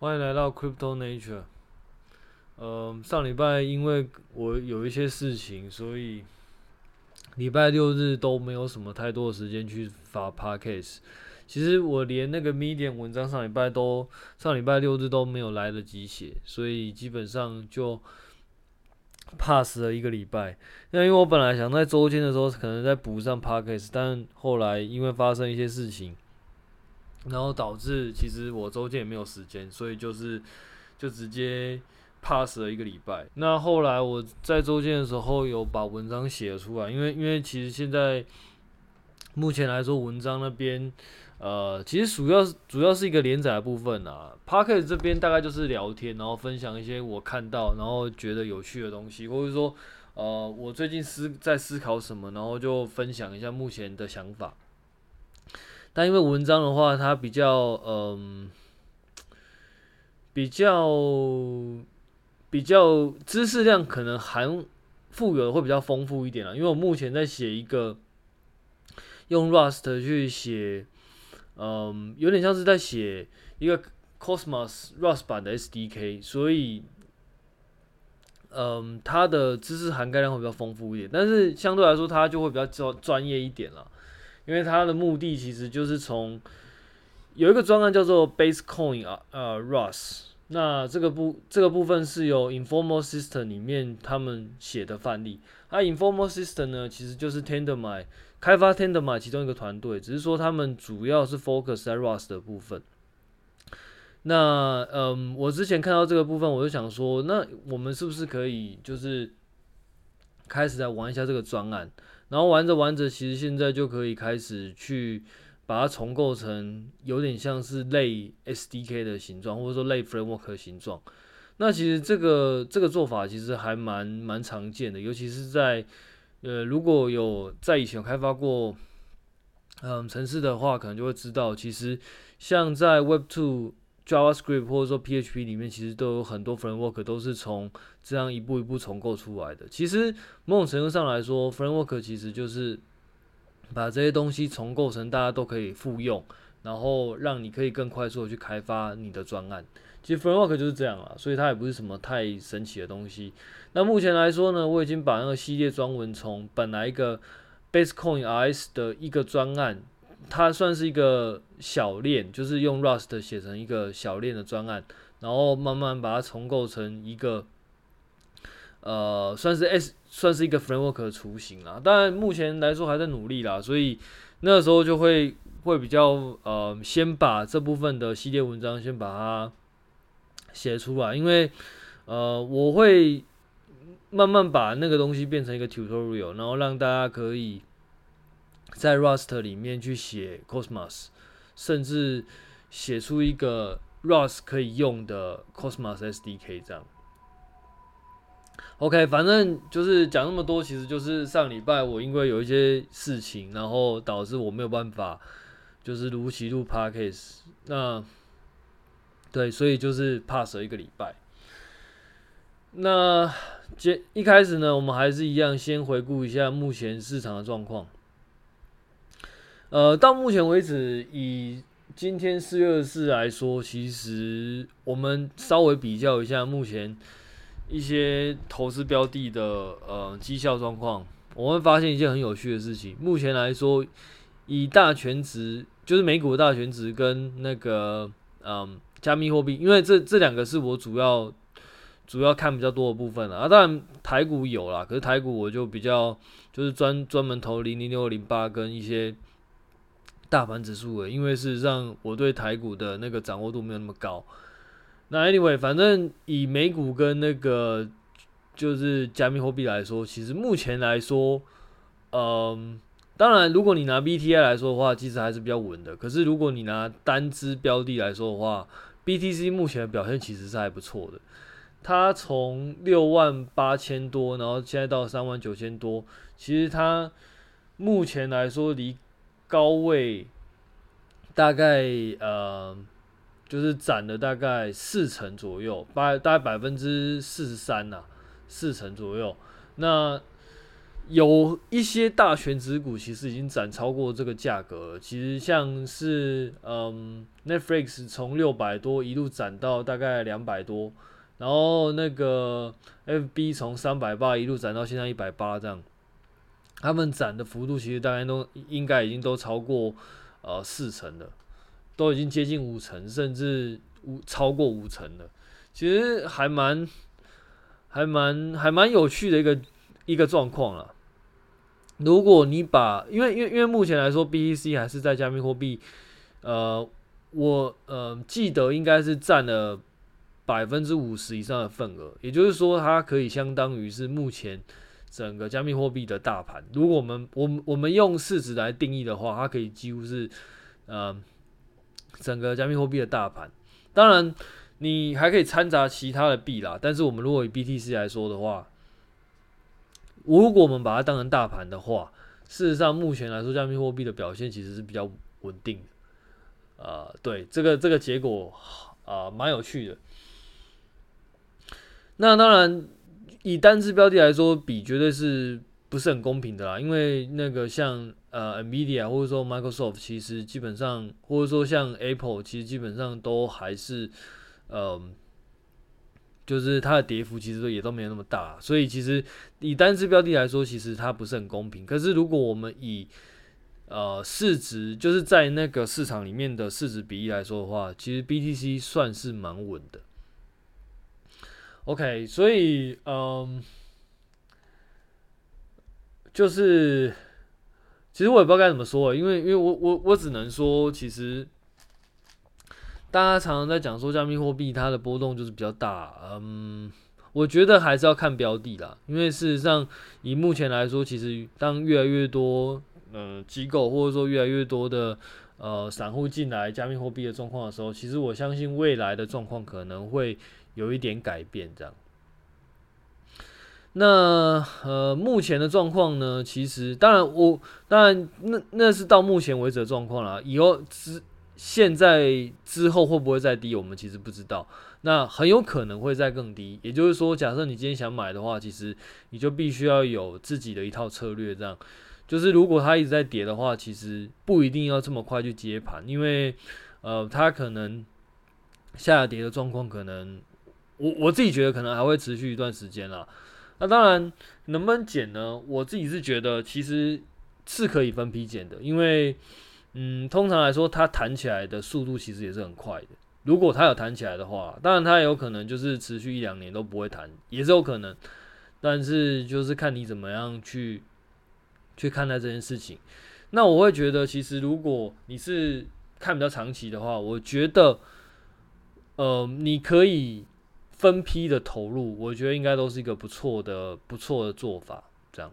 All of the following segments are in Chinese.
欢迎来到 Crypto Nature。呃，上礼拜因为我有一些事情，所以礼拜六日都没有什么太多的时间去发 Podcast。其实我连那个 Medium 文章上礼拜都上礼拜六日都没有来得及写，所以基本上就 pass 了一个礼拜。那因为我本来想在周间的时候可能再补上 Podcast，但后来因为发生一些事情。然后导致其实我周间也没有时间，所以就是就直接 pass 了一个礼拜。那后来我在周间的时候有把文章写出来，因为因为其实现在目前来说，文章那边呃其实主要主要是一个连载的部分啊。Podcast 这边大概就是聊天，然后分享一些我看到然后觉得有趣的东西，或者说呃我最近思在思考什么，然后就分享一下目前的想法。但因为文章的话，它比较嗯，比较比较知识量可能含富有的会比较丰富一点啦。因为我目前在写一个用 Rust 去写，嗯，有点像是在写一个 Cosmos Rust 版的 SDK，所以嗯，它的知识涵盖量会比较丰富一点。但是相对来说，它就会比较专专业一点了。因为它的目的其实就是从有一个专案叫做 Basecoin 啊，呃，Rust，那这个部这个部分是由 Informal System 里面他们写的范例。那 Informal System 呢，其实就是 Tendermint 开发 Tendermint 其中一个团队，只是说他们主要是 focus 在 Rust 的部分。那嗯，我之前看到这个部分，我就想说，那我们是不是可以就是开始来玩一下这个专案？然后玩着玩着，其实现在就可以开始去把它重构成有点像是类 SDK 的形状，或者说类 Framework 的形状。那其实这个这个做法其实还蛮蛮常见的，尤其是在呃如果有在以前开发过嗯城市的话，可能就会知道，其实像在 Web2。JavaScript 或者说 PHP 里面其实都有很多 framework 都是从这样一步一步重构出来的。其实某种程度上来说，framework 其实就是把这些东西重构成大家都可以复用，然后让你可以更快速的去开发你的专案。其实 framework 就是这样啊，所以它也不是什么太神奇的东西。那目前来说呢，我已经把那个系列专文从本来一个 Basecoin RS 的一个专案。它算是一个小链，就是用 Rust 写成一个小链的专案，然后慢慢把它重构成一个，呃，算是 S，算是一个 framework 的雏形啦。当然，目前来说还在努力啦，所以那时候就会会比较呃，先把这部分的系列文章先把它写出来，因为呃，我会慢慢把那个东西变成一个 tutorial，然后让大家可以。在 Rust 里面去写 Cosmos，甚至写出一个 Rust 可以用的 Cosmos SDK 这样。OK，反正就是讲那么多，其实就是上礼拜我因为有一些事情，然后导致我没有办法就是如期录 Podcast。那对，所以就是 pass 了一个礼拜。那接一开始呢，我们还是一样先回顾一下目前市场的状况。呃，到目前为止，以今天四月二十四来说，其实我们稍微比较一下目前一些投资标的的呃绩效状况，我们会发现一件很有趣的事情。目前来说，以大权值，就是美股的大权值跟那个嗯加密货币，因为这这两个是我主要主要看比较多的部分了啊。当然台股有啦，可是台股我就比较就是专专门投零零六零八跟一些。大盘指数的，因为事实上我对台股的那个掌握度没有那么高。那 anyway，反正以美股跟那个就是加密货币来说，其实目前来说，嗯，当然如果你拿 BTI 来说的话，其实还是比较稳的。可是如果你拿单支标的来说的话，BTC 目前的表现其实是还不错的。它从六万八千多，然后现在到三万九千多，其实它目前来说离高位大概呃，就是涨了大概四成左右，大大概百分之四十三呐，四成左右。那有一些大权值股其实已经涨超过这个价格了。其实像是嗯，Netflix 从六百多一路涨到大概两百多，然后那个 FB 从三百八一路涨到现在一百八这样，他们涨的幅度其实大概都应该已经都超过呃四成了，都已经接近五成，甚至五超过五成了。其实还蛮还蛮还蛮有趣的一个一个状况了。如果你把，因为因为因为目前来说，BTC 还是在加密货币，呃，我呃记得应该是占了百分之五十以上的份额，也就是说，它可以相当于是目前整个加密货币的大盘。如果我们我们我们用市值来定义的话，它可以几乎是呃整个加密货币的大盘。当然，你还可以掺杂其他的币啦，但是我们如果以 BTC 来说的话。如果我们把它当成大盘的话，事实上目前来说，加密货币的表现其实是比较稳定的。呃，对，这个这个结果啊，蛮、有趣的。那当然，以单只标的来说，比绝对是不是很公平的啦。因为那个像呃，NVIDIA 或者说 Microsoft，其实基本上，或者说像 Apple，其实基本上都还是嗯。呃就是它的跌幅其实也都没有那么大，所以其实以单只标的来说，其实它不是很公平。可是如果我们以呃市值，就是在那个市场里面的市值比例来说的话，其实 BTC 算是蛮稳的。OK，所以嗯，就是其实我也不知道该怎么说，因为因为我我我只能说其实。大家常常在讲说加密货币它的波动就是比较大，嗯，我觉得还是要看标的啦，因为事实上以目前来说，其实当越来越多呃机构或者说越来越多的呃散户进来加密货币的状况的时候，其实我相信未来的状况可能会有一点改变这样。那呃目前的状况呢，其实当然我当然那那是到目前为止的状况啦，以后之。现在之后会不会再低？我们其实不知道。那很有可能会再更低。也就是说，假设你今天想买的话，其实你就必须要有自己的一套策略。这样，就是如果它一直在跌的话，其实不一定要这么快去接盘，因为呃，它可能下跌的状况可能，我我自己觉得可能还会持续一段时间啦。那当然，能不能减呢？我自己是觉得其实是可以分批减的，因为。嗯，通常来说，它弹起来的速度其实也是很快的。如果它有弹起来的话，当然它有可能就是持续一两年都不会弹，也是有可能。但是就是看你怎么样去去看待这件事情。那我会觉得，其实如果你是看比较长期的话，我觉得，呃，你可以分批的投入，我觉得应该都是一个不错的、不错的做法。这样。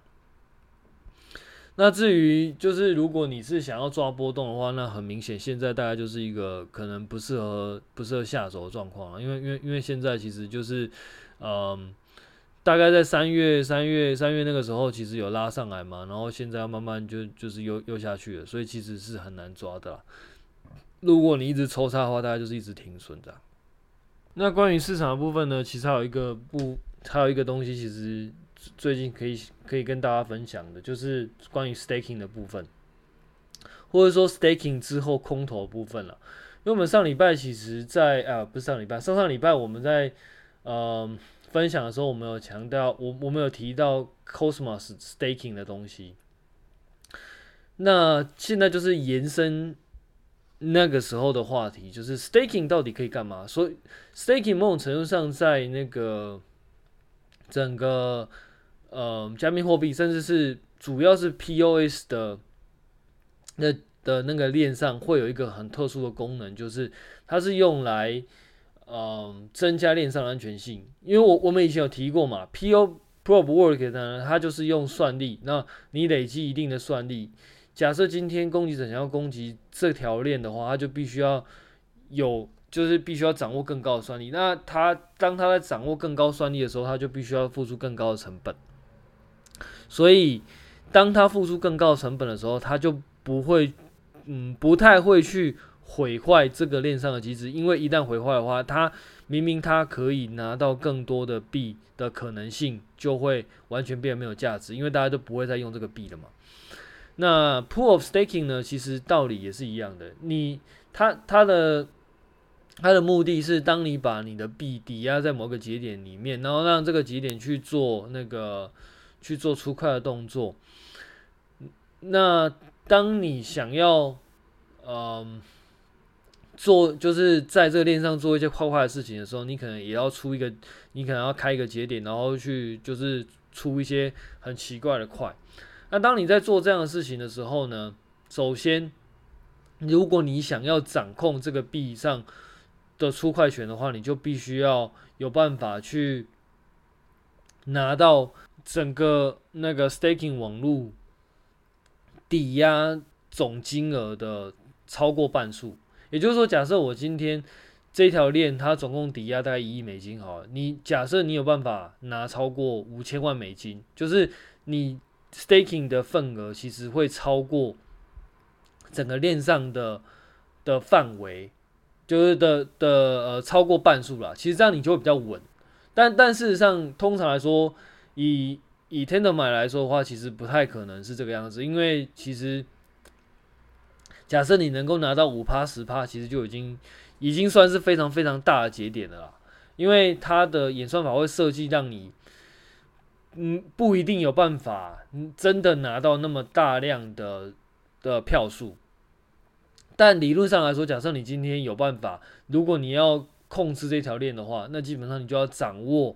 那至于就是，如果你是想要抓波动的话，那很明显，现在大概就是一个可能不适合不适合下手的状况了。因为因为因为现在其实就是，嗯，大概在三月三月三月那个时候，其实有拉上来嘛，然后现在慢慢就就是又又下去了，所以其实是很难抓的啦。如果你一直抽插的话，大概就是一直停损的。那关于市场的部分呢，其实还有一个不还有一个东西，其实。最近可以可以跟大家分享的，就是关于 staking 的部分，或者说 staking 之后空投部分了。因为我们上礼拜其实在，在啊不是上礼拜，上上礼拜我们在呃分享的时候，我们有强调，我我们有提到 Cosmos staking 的东西。那现在就是延伸那个时候的话题，就是 staking 到底可以干嘛？所以 staking 某种程度上在那个整个呃，加密货币，甚至是主要是 POS 的那的那个链上，会有一个很特殊的功能，就是它是用来呃增加链上的安全性。因为我我们以前有提过嘛，PO Proof Work 呢，它就是用算力。那你累积一定的算力，假设今天攻击者想要攻击这条链的话，他就必须要有，就是必须要掌握更高的算力。那他当他在掌握更高算力的时候，他就必须要付出更高的成本。所以，当他付出更高的成本的时候，他就不会，嗯，不太会去毁坏这个链上的机制，因为一旦毁坏的话，他明明他可以拿到更多的币的可能性就会完全变得没有价值，因为大家都不会再用这个币了嘛。那 Proof of Staking 呢，其实道理也是一样的，你它它的它的目的是，当你把你的币抵押在某个节点里面，然后让这个节点去做那个去做出块的动作，那当你想要嗯。做就是在这个链上做一些坏坏的事情的时候，你可能也要出一个，你可能要开一个节点，然后去就是出一些很奇怪的块。那当你在做这样的事情的时候呢，首先，如果你想要掌控这个币上的出块权的话，你就必须要有办法去拿到整个那个 staking 网络抵押总金额的超过半数。也就是说，假设我今天这条链它总共抵押大概一亿美金，好了，你假设你有办法拿超过五千万美金，就是你 staking 的份额其实会超过整个链上的的范围，就是的的呃超过半数了。其实这样你就会比较稳。但但事实上，通常来说，以以 Tender 买来说的话，其实不太可能是这个样子，因为其实。假设你能够拿到五趴十趴，其实就已经已经算是非常非常大的节点了啦。因为它的演算法会设计让你，嗯，不一定有办法真的拿到那么大量的的票数。但理论上来说，假设你今天有办法，如果你要控制这条链的话，那基本上你就要掌握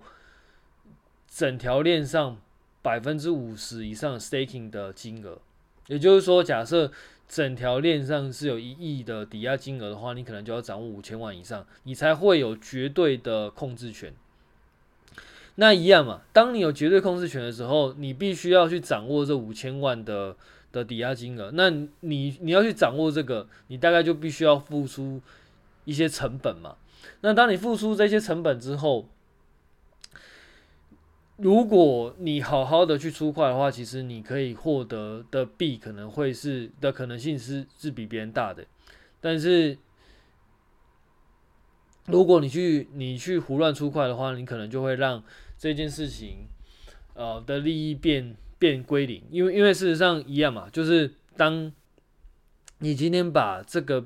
整条链上百分之五十以上 staking 的金额。也就是说，假设整条链上是有一亿的抵押金额的话，你可能就要掌握五千万以上，你才会有绝对的控制权。那一样嘛，当你有绝对控制权的时候，你必须要去掌握这五千万的的抵押金额。那你你要去掌握这个，你大概就必须要付出一些成本嘛。那当你付出这些成本之后，如果你好好的去出块的话，其实你可以获得的币可能会是的可能性是是比别人大的，但是如果你去你去胡乱出块的话，你可能就会让这件事情呃的利益变变归零，因为因为事实上一样嘛，就是当你今天把这个。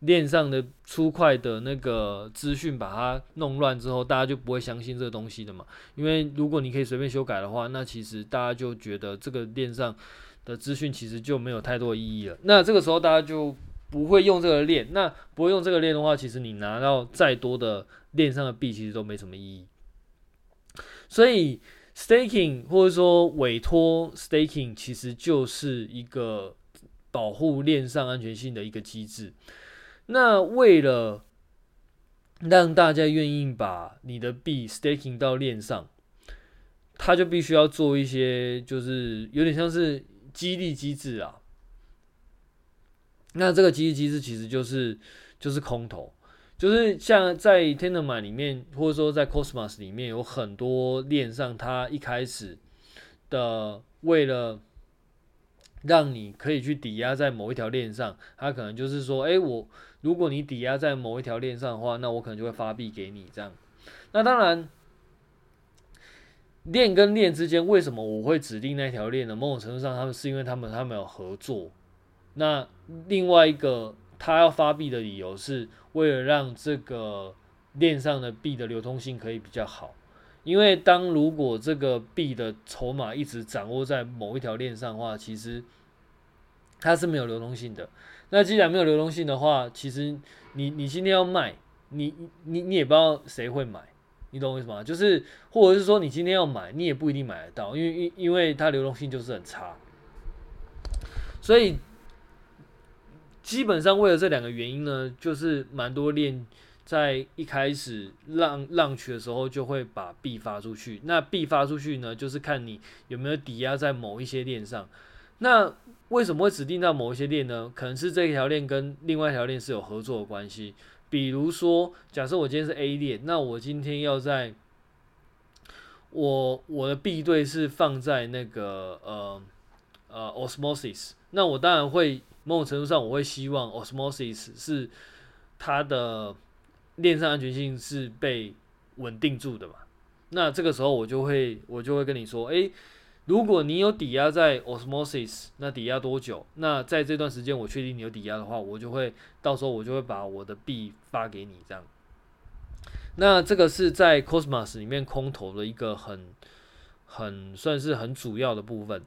链上的出块的那个资讯把它弄乱之后，大家就不会相信这个东西的嘛。因为如果你可以随便修改的话，那其实大家就觉得这个链上的资讯其实就没有太多意义了。那这个时候大家就不会用这个链。那不会用这个链的话，其实你拿到再多的链上的币，其实都没什么意义。所以 staking 或者说委托 staking 其实就是一个保护链上安全性的一个机制。那为了让大家愿意把你的币 staking 到链上，他就必须要做一些，就是有点像是激励机制啊。那这个激励机制其实就是就是空投，就是像在 Tendermint 里面，或者说在 Cosmos 里面，有很多链上，它一开始的为了让你可以去抵押在某一条链上，它可能就是说，哎，我。如果你抵押在某一条链上的话，那我可能就会发币给你这样。那当然，链跟链之间为什么我会指定那条链呢？某种程度上，他们是因为他们他们有合作。那另外一个他要发币的理由是为了让这个链上的币的流通性可以比较好。因为当如果这个币的筹码一直掌握在某一条链上的话，其实它是没有流通性的。那既然没有流动性的话，其实你你今天要卖，你你你也不知道谁会买，你懂我意思吗？就是或者是说你今天要买，你也不一定买得到，因为因因为它流动性就是很差。所以基本上为了这两个原因呢，就是蛮多链在一开始浪浪去的时候就会把币发出去。那币发出去呢，就是看你有没有抵押在某一些链上。那为什么会指定到某一些链呢？可能是这一条链跟另外一条链是有合作的关系。比如说，假设我今天是 A 链，那我今天要在，我我的币对是放在那个呃呃 Osmosis，那我当然会某种程度上，我会希望 Osmosis 是它的链上安全性是被稳定住的嘛。那这个时候我就会我就会跟你说，诶，如果你有抵押在 Osmosis，那抵押多久？那在这段时间我确定你有抵押的话，我就会到时候我就会把我的币发给你这样。那这个是在 Cosmos 里面空投的一个很很算是很主要的部分。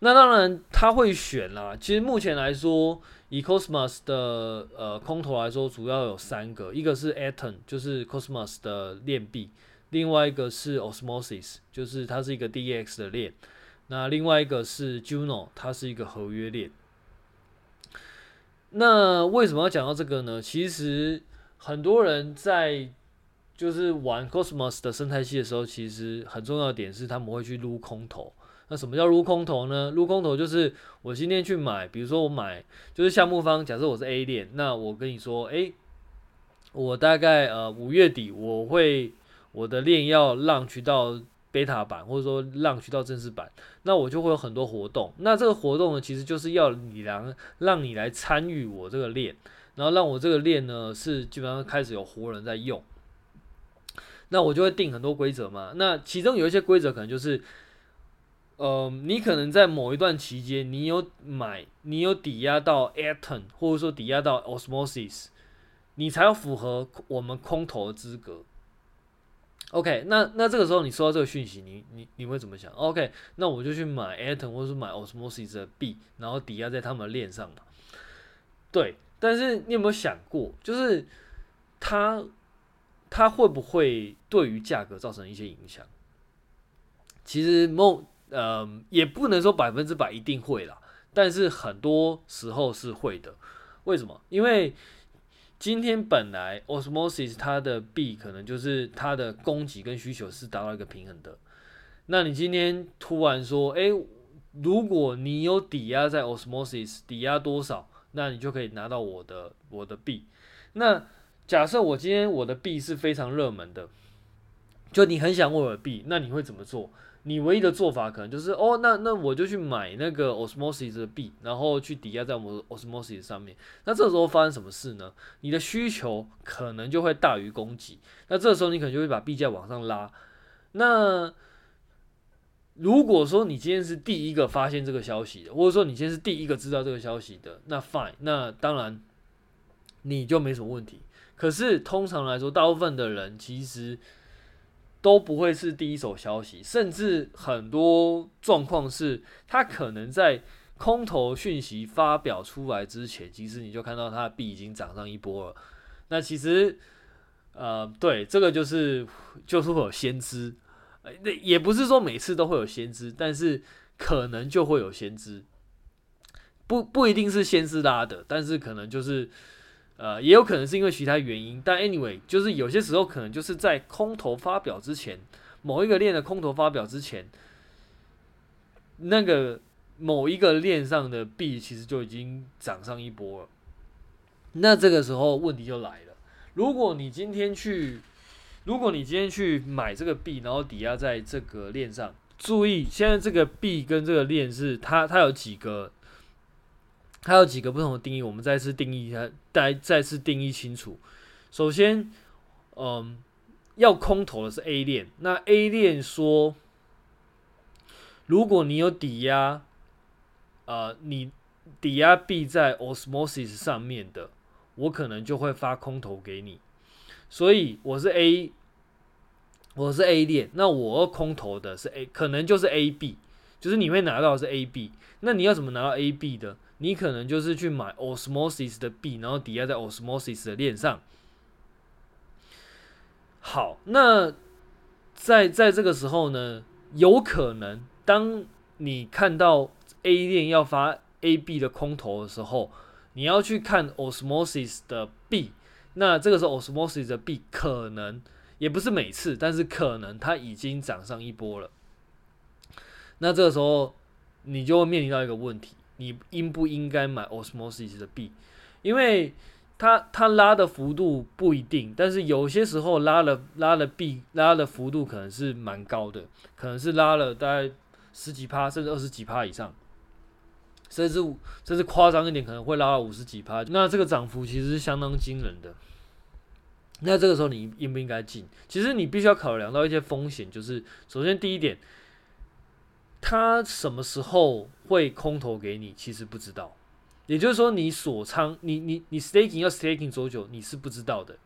那当然他会选啦。其实目前来说，以 Cosmos 的呃空投来说，主要有三个，一个是 Atom，就是 Cosmos 的链币；另外一个是 Osmosis，就是它是一个 DEX 的链；那另外一个是 Juno，它是一个合约链。那为什么要讲到这个呢？其实很多人在就是玩 Cosmos 的生态系的时候，其实很重要的点是他们会去撸空投。那什么叫撸空投呢？撸空投就是我今天去买，比如说我买就是项目方，假设我是 A 链，那我跟你说，诶，我大概呃五月底我会我的链要 launch 到 beta 版，或者说让渠道正式版，那我就会有很多活动。那这个活动呢，其实就是要你来让你来参与我这个链，然后让我这个链呢是基本上开始有活人在用。那我就会定很多规则嘛。那其中有一些规则可能就是。呃，你可能在某一段期间，你有买，你有抵押到 Atom，或者说抵押到 Osmosis，你才要符合我们空投的资格。OK，那那这个时候你收到这个讯息，你你你会怎么想？OK，那我就去买 Atom，或者是买 Osmosis 的币，然后抵押在他们的链上嘛。对，但是你有没有想过，就是它它会不会对于价格造成一些影响？其实某。呃，也不能说百分之百一定会啦，但是很多时候是会的。为什么？因为今天本来 Osmosis 它的币可能就是它的供给跟需求是达到一个平衡的。那你今天突然说，哎，如果你有抵押在 Osmosis，抵押多少，那你就可以拿到我的我的币。那假设我今天我的币是非常热门的，就你很想握我的币，那你会怎么做？你唯一的做法可能就是哦，那那我就去买那个 Osmosis 的币，然后去抵押在我们 Osmosis 上面。那这时候发生什么事呢？你的需求可能就会大于供给，那这时候你可能就会把币价往上拉。那如果说你今天是第一个发现这个消息的，或者说你今天是第一个知道这个消息的，那 fine，那当然你就没什么问题。可是通常来说，大部分的人其实。都不会是第一手消息，甚至很多状况是，他可能在空头讯息发表出来之前，其实你就看到他的币已经涨上一波了。那其实，呃，对，这个就是就是会有先知，那也不是说每次都会有先知，但是可能就会有先知，不不一定是先知拉的，但是可能就是。呃，也有可能是因为其他原因，但 anyway，就是有些时候可能就是在空投发表之前，某一个链的空投发表之前，那个某一个链上的币其实就已经涨上一波了。那这个时候问题就来了，如果你今天去，如果你今天去买这个币，然后抵押在这个链上，注意现在这个币跟这个链是它它有几个。它有几个不同的定义，我们再次定义一下，再再次定义清楚。首先，嗯，要空投的是 A 链，那 A 链说，如果你有抵押，呃，你抵押币在 Osmosis 上面的，我可能就会发空投给你。所以我是 A，我是 A 链，那我空投的是 A，可能就是 AB，，就是你会拿到的是 AB。那你要怎么拿到 AB 的？你可能就是去买 Osmosis 的币，然后抵押在 Osmosis 的链上。好，那在在这个时候呢，有可能当你看到 A 链要发 A、B 的空投的时候，你要去看 Osmosis 的币。那这个时候 Osmosis 的币可能也不是每次，但是可能它已经涨上一波了。那这个时候你就会面临到一个问题。你应不应该买 Osmosis 的币？因为它它拉的幅度不一定，但是有些时候拉了拉了币拉的幅度可能是蛮高的，可能是拉了大概十几趴甚至二十几趴以上。甚至甚至夸张一点，可能会拉到五十几趴。那这个涨幅其实是相当惊人的。那这个时候你应不应该进？其实你必须要考量到一些风险，就是首先第一点，他什么时候会空投给你，其实不知道。也就是说，你锁仓，你你你 staking 要 staking 多久，你是不知道的。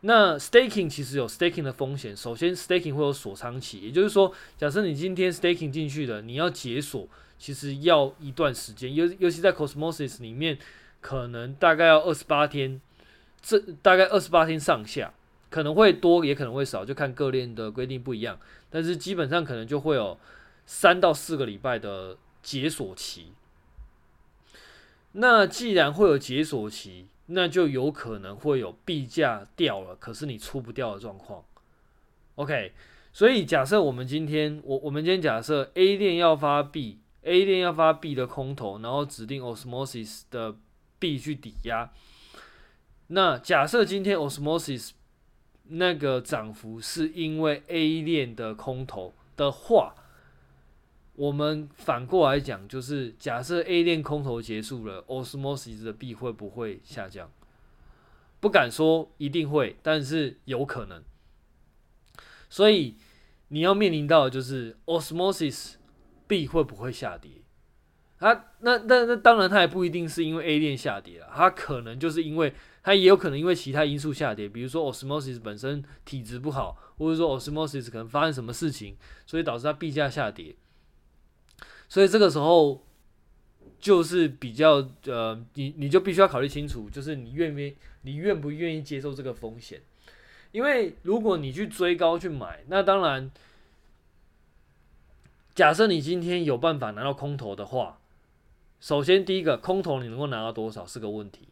那 staking 其实有 staking 的风险。首先，staking 会有锁仓期，也就是说，假设你今天 staking 进去的，你要解锁，其实要一段时间。尤尤其在 Cosmos 里面，可能大概要二十八天，这大概二十八天上下，可能会多，也可能会少，就看各链的规定不一样。但是基本上可能就会有三到四个礼拜的解锁期。那既然会有解锁期，那就有可能会有币价掉了，可是你出不掉的状况。OK，所以假设我们今天，我我们今天假设 A 链要发币，A 链要发币的空投，然后指定 Osmosis 的币去抵押。那假设今天 Osmosis 那个涨幅是因为 A 链的空投的话。我们反过来讲，就是假设 A 链空投结束了，Osmosis 的币会不会下降？不敢说一定会，但是有可能。所以你要面临到的就是 Osmosis 币会不会下跌？它那那那当然，它也不一定是因为 A 链下跌了，它可能就是因为它也有可能因为其他因素下跌，比如说 Osmosis 本身体质不好，或者说 Osmosis 可能发生什么事情，所以导致它币价下跌。所以这个时候就是比较呃，你你就必须要考虑清楚，就是你愿不愿你愿不愿意接受这个风险？因为如果你去追高去买，那当然，假设你今天有办法拿到空投的话，首先第一个空投你能够拿到多少是个问题。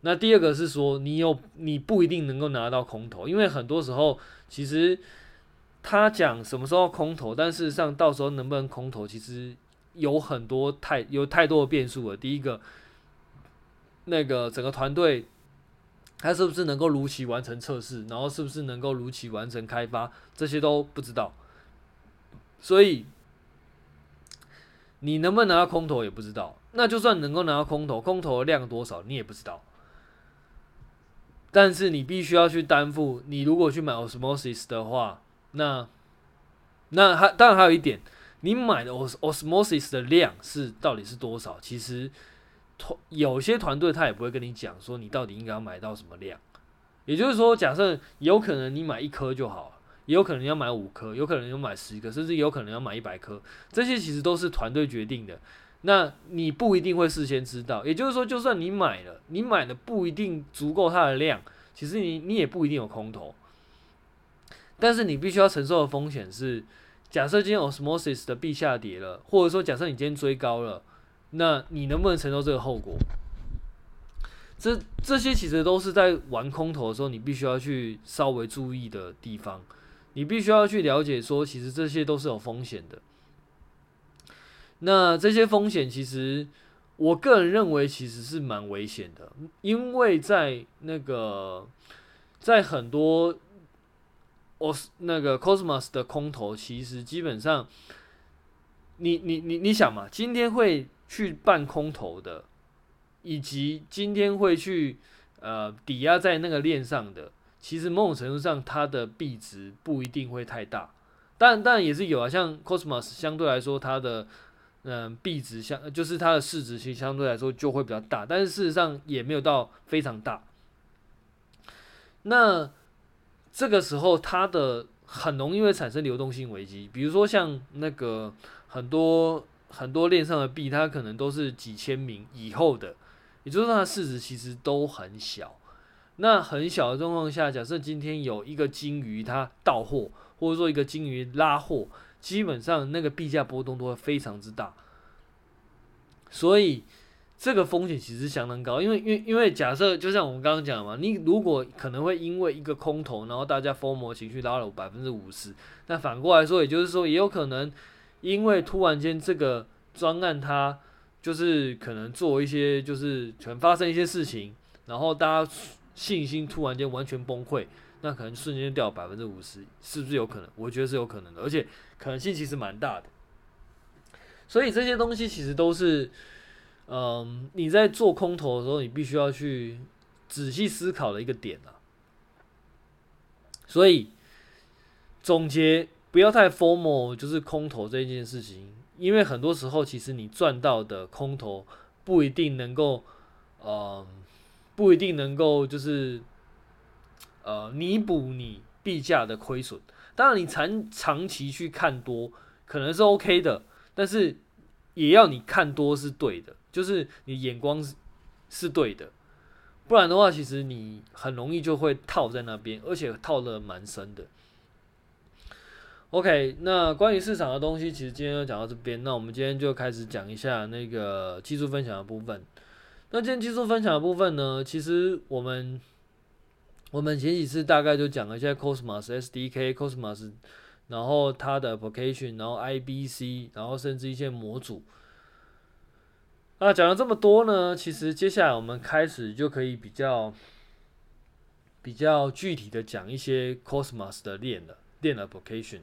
那第二个是说你有你不一定能够拿到空投，因为很多时候其实他讲什么时候空投，但事实上到时候能不能空投，其实。有很多太有太多的变数了。第一个，那个整个团队，他是不是能够如期完成测试，然后是不是能够如期完成开发，这些都不知道。所以，你能不能拿到空投也不知道。那就算能够拿到空投，空投的量多少你也不知道。但是你必须要去担负，你如果去买 Osmosis 的话，那那还当然还有一点。你买的 Osmosis 的量是到底是多少？其实团有些团队他也不会跟你讲说你到底应该要买到什么量。也就是说，假设有可能你买一颗就好，也有可能要买五颗，有可能要买十颗，甚至有可能要买一百颗。这些其实都是团队决定的。那你不一定会事先知道。也就是说，就算你买了，你买的不一定足够它的量，其实你你也不一定有空投。但是你必须要承受的风险是。假设今天 Osmosis 的币下跌了，或者说假设你今天追高了，那你能不能承受这个后果？这这些其实都是在玩空投的时候，你必须要去稍微注意的地方。你必须要去了解说，其实这些都是有风险的。那这些风险其实，我个人认为其实是蛮危险的，因为在那个在很多。我那个 Cosmos 的空投，其实基本上你，你你你想嘛，今天会去办空投的，以及今天会去呃抵押在那个链上的，其实某种程度上它的币值不一定会太大，但但也是有啊，像 Cosmos 相对来说它的嗯币值相就是它的市值其实相对来说就会比较大，但是事实上也没有到非常大，那。这个时候，它的很容易会产生流动性危机。比如说，像那个很多很多链上的币，它可能都是几千名以后的，也就是说，它的市值其实都很小。那很小的状况下，假设今天有一个鲸鱼它到货，或者说一个鲸鱼拉货，基本上那个币价波动都会非常之大。所以。这个风险其实相当高，因为因为因为假设就像我们刚刚讲的嘛，你如果可能会因为一个空投，然后大家疯魔情绪拉了百分之五十，那反过来说，也就是说也有可能因为突然间这个专案它就是可能做一些就是可能发生一些事情，然后大家信心突然间完全崩溃，那可能瞬间掉百分之五十，是不是有可能？我觉得是有可能的，而且可能性其实蛮大的。所以这些东西其实都是，嗯，你在做空头的时候，你必须要去仔细思考的一个点啊。所以总结，不要太 formal，就是空头这一件事情，因为很多时候其实你赚到的空头不一定能够，嗯，不一定能够就是，呃，弥补你币价的亏损。当然，你长长期去看多可能是 OK 的，但是也要你看多是对的，就是你眼光是是对的，不然的话，其实你很容易就会套在那边，而且套得蛮深的。OK，那关于市场的东西，其实今天就讲到这边，那我们今天就开始讲一下那个技术分享的部分。那今天技术分享的部分呢，其实我们。我们前几次大概就讲了一下 Cosmos SDK、Cosmos，然后它的 application，然后 IBC，然后甚至一些模组。那讲了这么多呢，其实接下来我们开始就可以比较比较具体的讲一些 Cosmos 的链了，链的 application。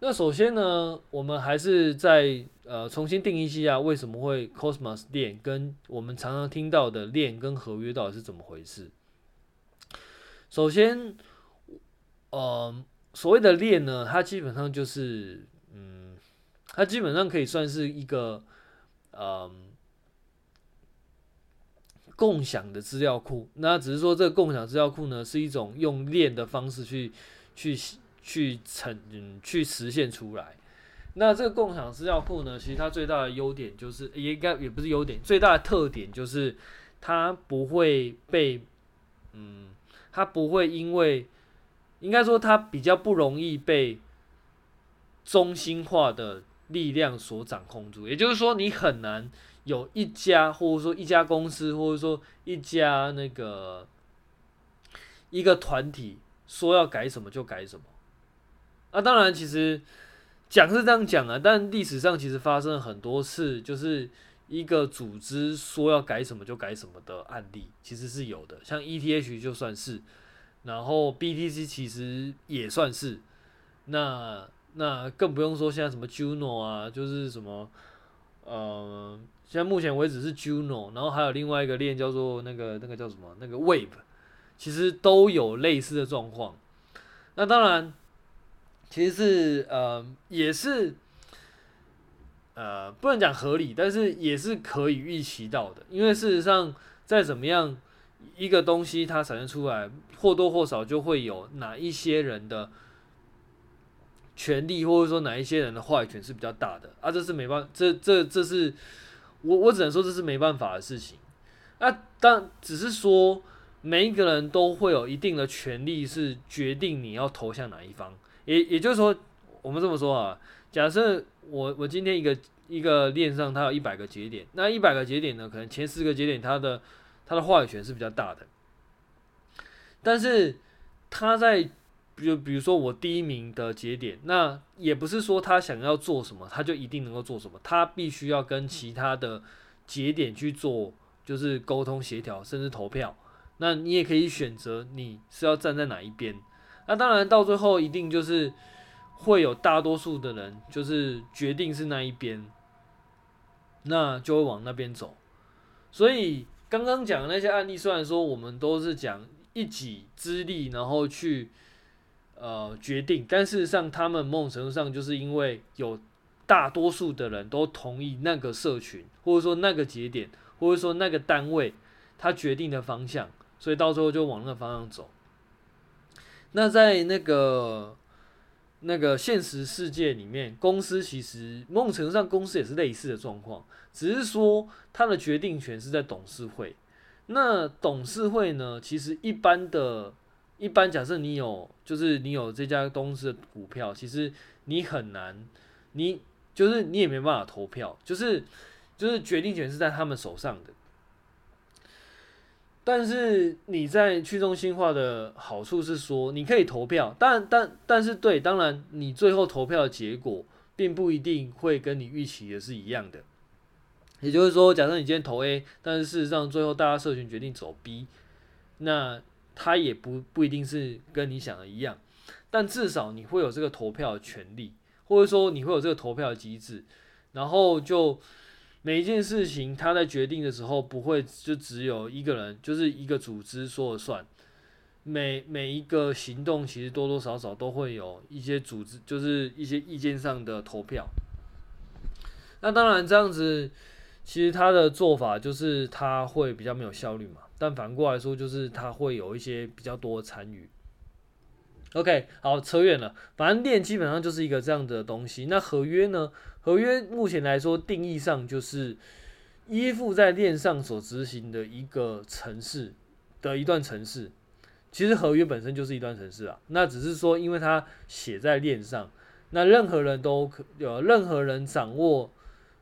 那首先呢，我们还是再呃重新定义一下为什么会 Cosmos 链，跟我们常常听到的链跟合约到底是怎么回事。首先，呃，所谓的链呢，它基本上就是，嗯，它基本上可以算是一个，呃，共享的资料库。那只是说，这个共享资料库呢，是一种用链的方式去、去、去成、嗯，去实现出来。那这个共享资料库呢，其实它最大的优点就是，应该也不是优点，最大的特点就是它不会被，嗯。它不会因为，应该说它比较不容易被中心化的力量所掌控住。也就是说，你很难有一家或者说一家公司或者说一家那个一个团体说要改什么就改什么。啊，当然，其实讲是这样讲啊，但历史上其实发生了很多次，就是。一个组织说要改什么就改什么的案例，其实是有的。像 ETH 就算是，然后 BTC 其实也算是。那那更不用说现在什么 Juno 啊，就是什么，呃，现在目前为止是 Juno，然后还有另外一个链叫做那个那个叫什么那个 Wave，其实都有类似的状况。那当然，其实是呃也是。呃，不能讲合理，但是也是可以预期到的。因为事实上，再怎么样，一个东西它产生出来，或多或少就会有哪一些人的权利，或者说哪一些人的话语权是比较大的啊。这是没办法，这这这是我我只能说这是没办法的事情。那，但只是说每一个人都会有一定的权利，是决定你要投向哪一方。也也就是说，我们这么说啊。假设我我今天一个一个链上它有一百个节点，那一百个节点呢，可能前十个节点它的它的话语权是比较大的，但是他在比如比如说我第一名的节点，那也不是说他想要做什么他就一定能够做什么，他必须要跟其他的节点去做就是沟通协调，甚至投票。那你也可以选择你是要站在哪一边，那当然到最后一定就是。会有大多数的人就是决定是那一边，那就会往那边走。所以刚刚讲的那些案例，虽然说我们都是讲一己之力，然后去呃决定，但事实上他们某种程度上就是因为有大多数的人都同意那个社群，或者说那个节点，或者说那个单位，他决定的方向，所以到时候就往那个方向走。那在那个。那个现实世界里面，公司其实某种程度上，公司也是类似的状况，只是说他的决定权是在董事会。那董事会呢，其实一般的，一般假设你有，就是你有这家公司的股票，其实你很难，你就是你也没办法投票，就是就是决定权是在他们手上的。但是你在去中心化的好处是说，你可以投票，但但但是对，当然你最后投票的结果并不一定会跟你预期的是一样的。也就是说，假设你今天投 A，但是事实上最后大家社群决定走 B，那他也不不一定是跟你想的一样。但至少你会有这个投票的权利，或者说你会有这个投票的机制。然后就每一件事情他在决定的时候不会就只有一个人，就是一个组织说了算。每每一个行动其实多多少少都会有一些组织，就是一些意见上的投票。那当然这样子，其实他的做法就是他会比较没有效率嘛。但反过来说，就是他会有一些比较多的参与。OK，好，扯远了。反正链基本上就是一个这样的东西。那合约呢？合约目前来说定义上就是依附在链上所执行的一个城市的一段城市。其实合约本身就是一段城市啊，那只是说因为它写在链上，那任何人都可有任何人掌握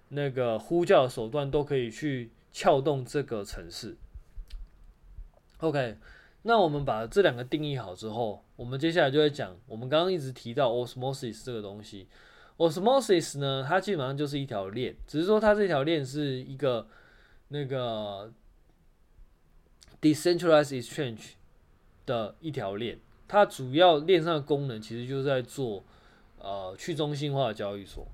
那个呼叫的手段都可以去撬动这个城市。OK，那我们把这两个定义好之后，我们接下来就会讲我们刚刚一直提到 osmosis 这个东西。osmosis 呢，它基本上就是一条链，只是说它这条链是一个那个 decentralized exchange。的一条链，它主要链上的功能其实就是在做呃去中心化的交易所。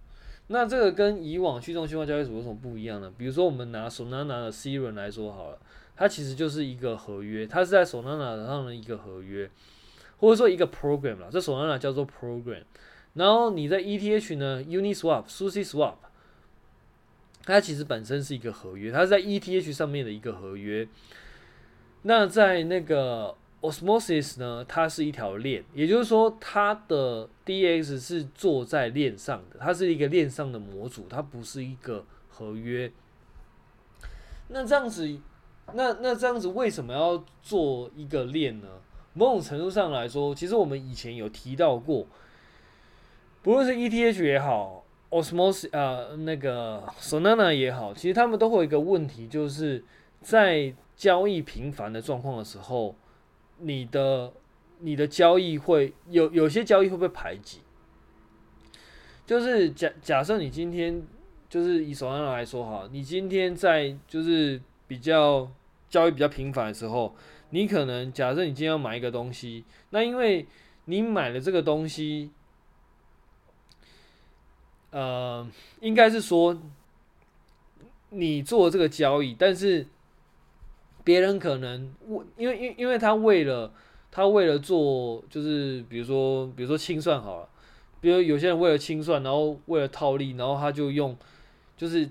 那这个跟以往去中心化交易所有什么不一样呢？比如说我们拿 Solana 的 Serum 来说好了，它其实就是一个合约，它是在 Solana 上的一个合约，或者说一个 program 啦。这 Solana 叫做 program。然后你在 ETH 呢，Uniswap、SushiSwap，它其实本身是一个合约，它是在 ETH 上面的一个合约。那在那个 Osmosis 呢，它是一条链，也就是说，它的 DEX 是坐在链上的，它是一个链上的模组，它不是一个合约。那这样子，那那这样子，为什么要做一个链呢？某种程度上来说，其实我们以前有提到过，不论是 ETH 也好，Osmosis 呃那个 Solana 也好，其实他们都会有一个问题，就是在交易频繁的状况的时候。你的你的交易会有有些交易会被排挤，就是假假设你今天就是以 Solana 来说哈，你今天在就是比较交易比较频繁的时候，你可能假设你今天要买一个东西，那因为你买了这个东西，呃，应该是说你做这个交易，但是。别人可能为因为因因为他为了他为了做就是比如说比如说清算好了，比如有些人为了清算，然后为了套利，然后他就用就是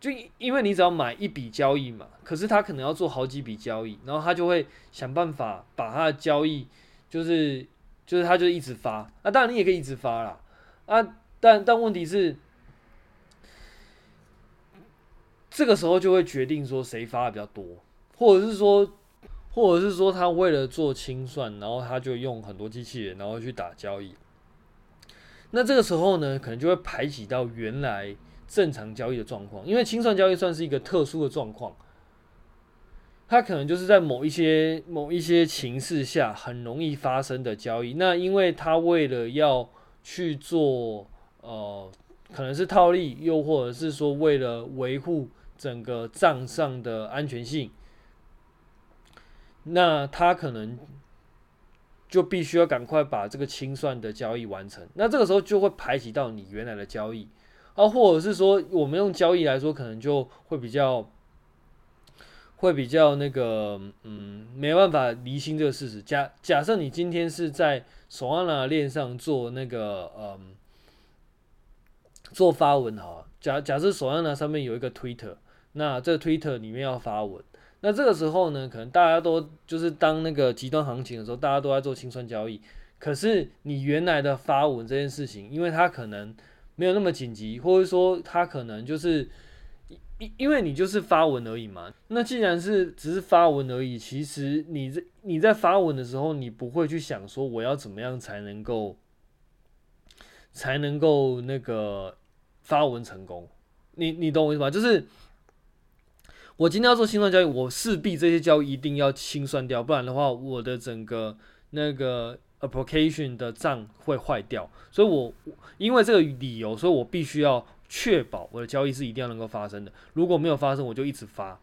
就因为你只要买一笔交易嘛，可是他可能要做好几笔交易，然后他就会想办法把他的交易就是就是他就一直发啊，当然你也可以一直发啦啊，但但问题是这个时候就会决定说谁发的比较多。或者是说，或者是说，他为了做清算，然后他就用很多机器人，然后去打交易。那这个时候呢，可能就会排挤到原来正常交易的状况，因为清算交易算是一个特殊的状况，它可能就是在某一些某一些情势下很容易发生的交易。那因为他为了要去做，呃，可能是套利，又或者是说为了维护整个账上的安全性。那他可能就必须要赶快把这个清算的交易完成，那这个时候就会排挤到你原来的交易，啊，或者是说我们用交易来说，可能就会比较会比较那个，嗯，没办法厘清这个事实。假假设你今天是在 Solana 链上做那个，嗯，做发文哈，假假设 Solana 上面有一个 Twitter，那这个 Twitter 里面要发文。那这个时候呢，可能大家都就是当那个极端行情的时候，大家都在做清算交易。可是你原来的发文这件事情，因为它可能没有那么紧急，或者说他可能就是因因为你就是发文而已嘛。那既然是只是发文而已，其实你在你在发文的时候，你不会去想说我要怎么样才能够才能够那个发文成功。你你懂我意思吧？就是。我今天要做清算交易，我势必这些交易一定要清算掉，不然的话，我的整个那个 application 的账会坏掉。所以我因为这个理由，所以我必须要确保我的交易是一定要能够发生的。如果没有发生，我就一直发。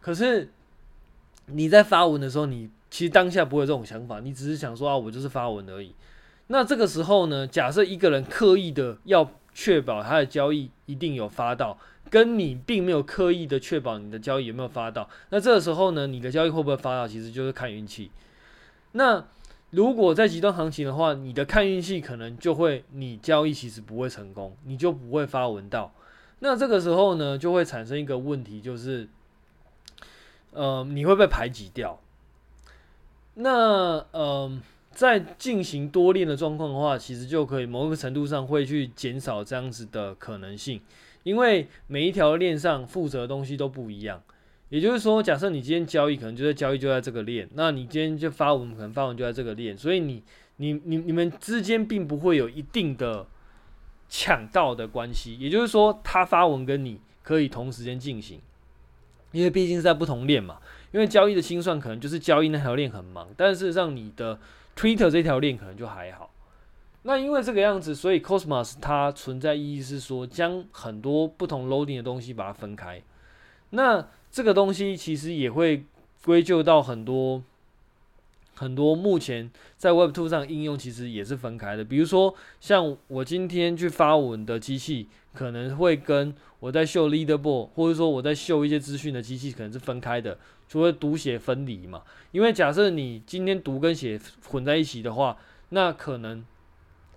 可是你在发文的时候，你其实当下不会有这种想法，你只是想说啊，我就是发文而已。那这个时候呢，假设一个人刻意的要确保他的交易一定有发到，跟你并没有刻意的确保你的交易有没有发到。那这个时候呢，你的交易会不会发到，其实就是看运气。那如果在极端行情的话，你的看运气可能就会，你交易其实不会成功，你就不会发文到。那这个时候呢，就会产生一个问题，就是，呃，你会被排挤掉。那呃，在进行多链的状况的话，其实就可以某个程度上会去减少这样子的可能性，因为每一条链上负责的东西都不一样。也就是说，假设你今天交易，可能就在交易就在这个链，那你今天就发文，可能发文就在这个链，所以你、你、你、你们之间并不会有一定的抢到的关系。也就是说，他发文跟你可以同时间进行，因为毕竟是在不同链嘛。因为交易的清算可能就是交易那条链很忙，但事实上你的 Twitter 这条链可能就还好。那因为这个样子，所以 Cosmos 它存在意义是说，将很多不同 loading 的东西把它分开。那这个东西其实也会归咎到很多很多目前在 Web 2上应用，其实也是分开的。比如说，像我今天去发文的机器，可能会跟我在秀 Leaderboard，或者说我在秀一些资讯的机器，可能是分开的，除了读写分离嘛。因为假设你今天读跟写混在一起的话，那可能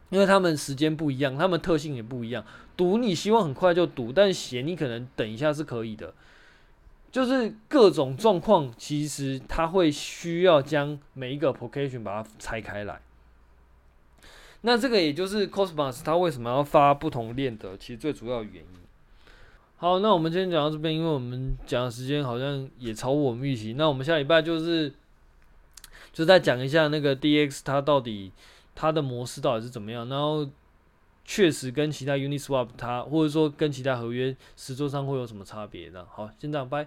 因为他们时间不一样，他们特性也不一样。读你希望很快就读，但写你可能等一下是可以的。就是各种状况，其实它会需要将每一个 application 把它拆开来。那这个也就是 Cosmos 它为什么要发不同链的，其实最主要的原因。好，那我们今天讲到这边，因为我们讲的时间好像也超过我们预期。那我们下礼拜就是就再讲一下那个 DX 它到底它的模式到底是怎么样，然后确实跟其他 Uniswap 它或者说跟其他合约实作上会有什么差别的。好，先这样，拜。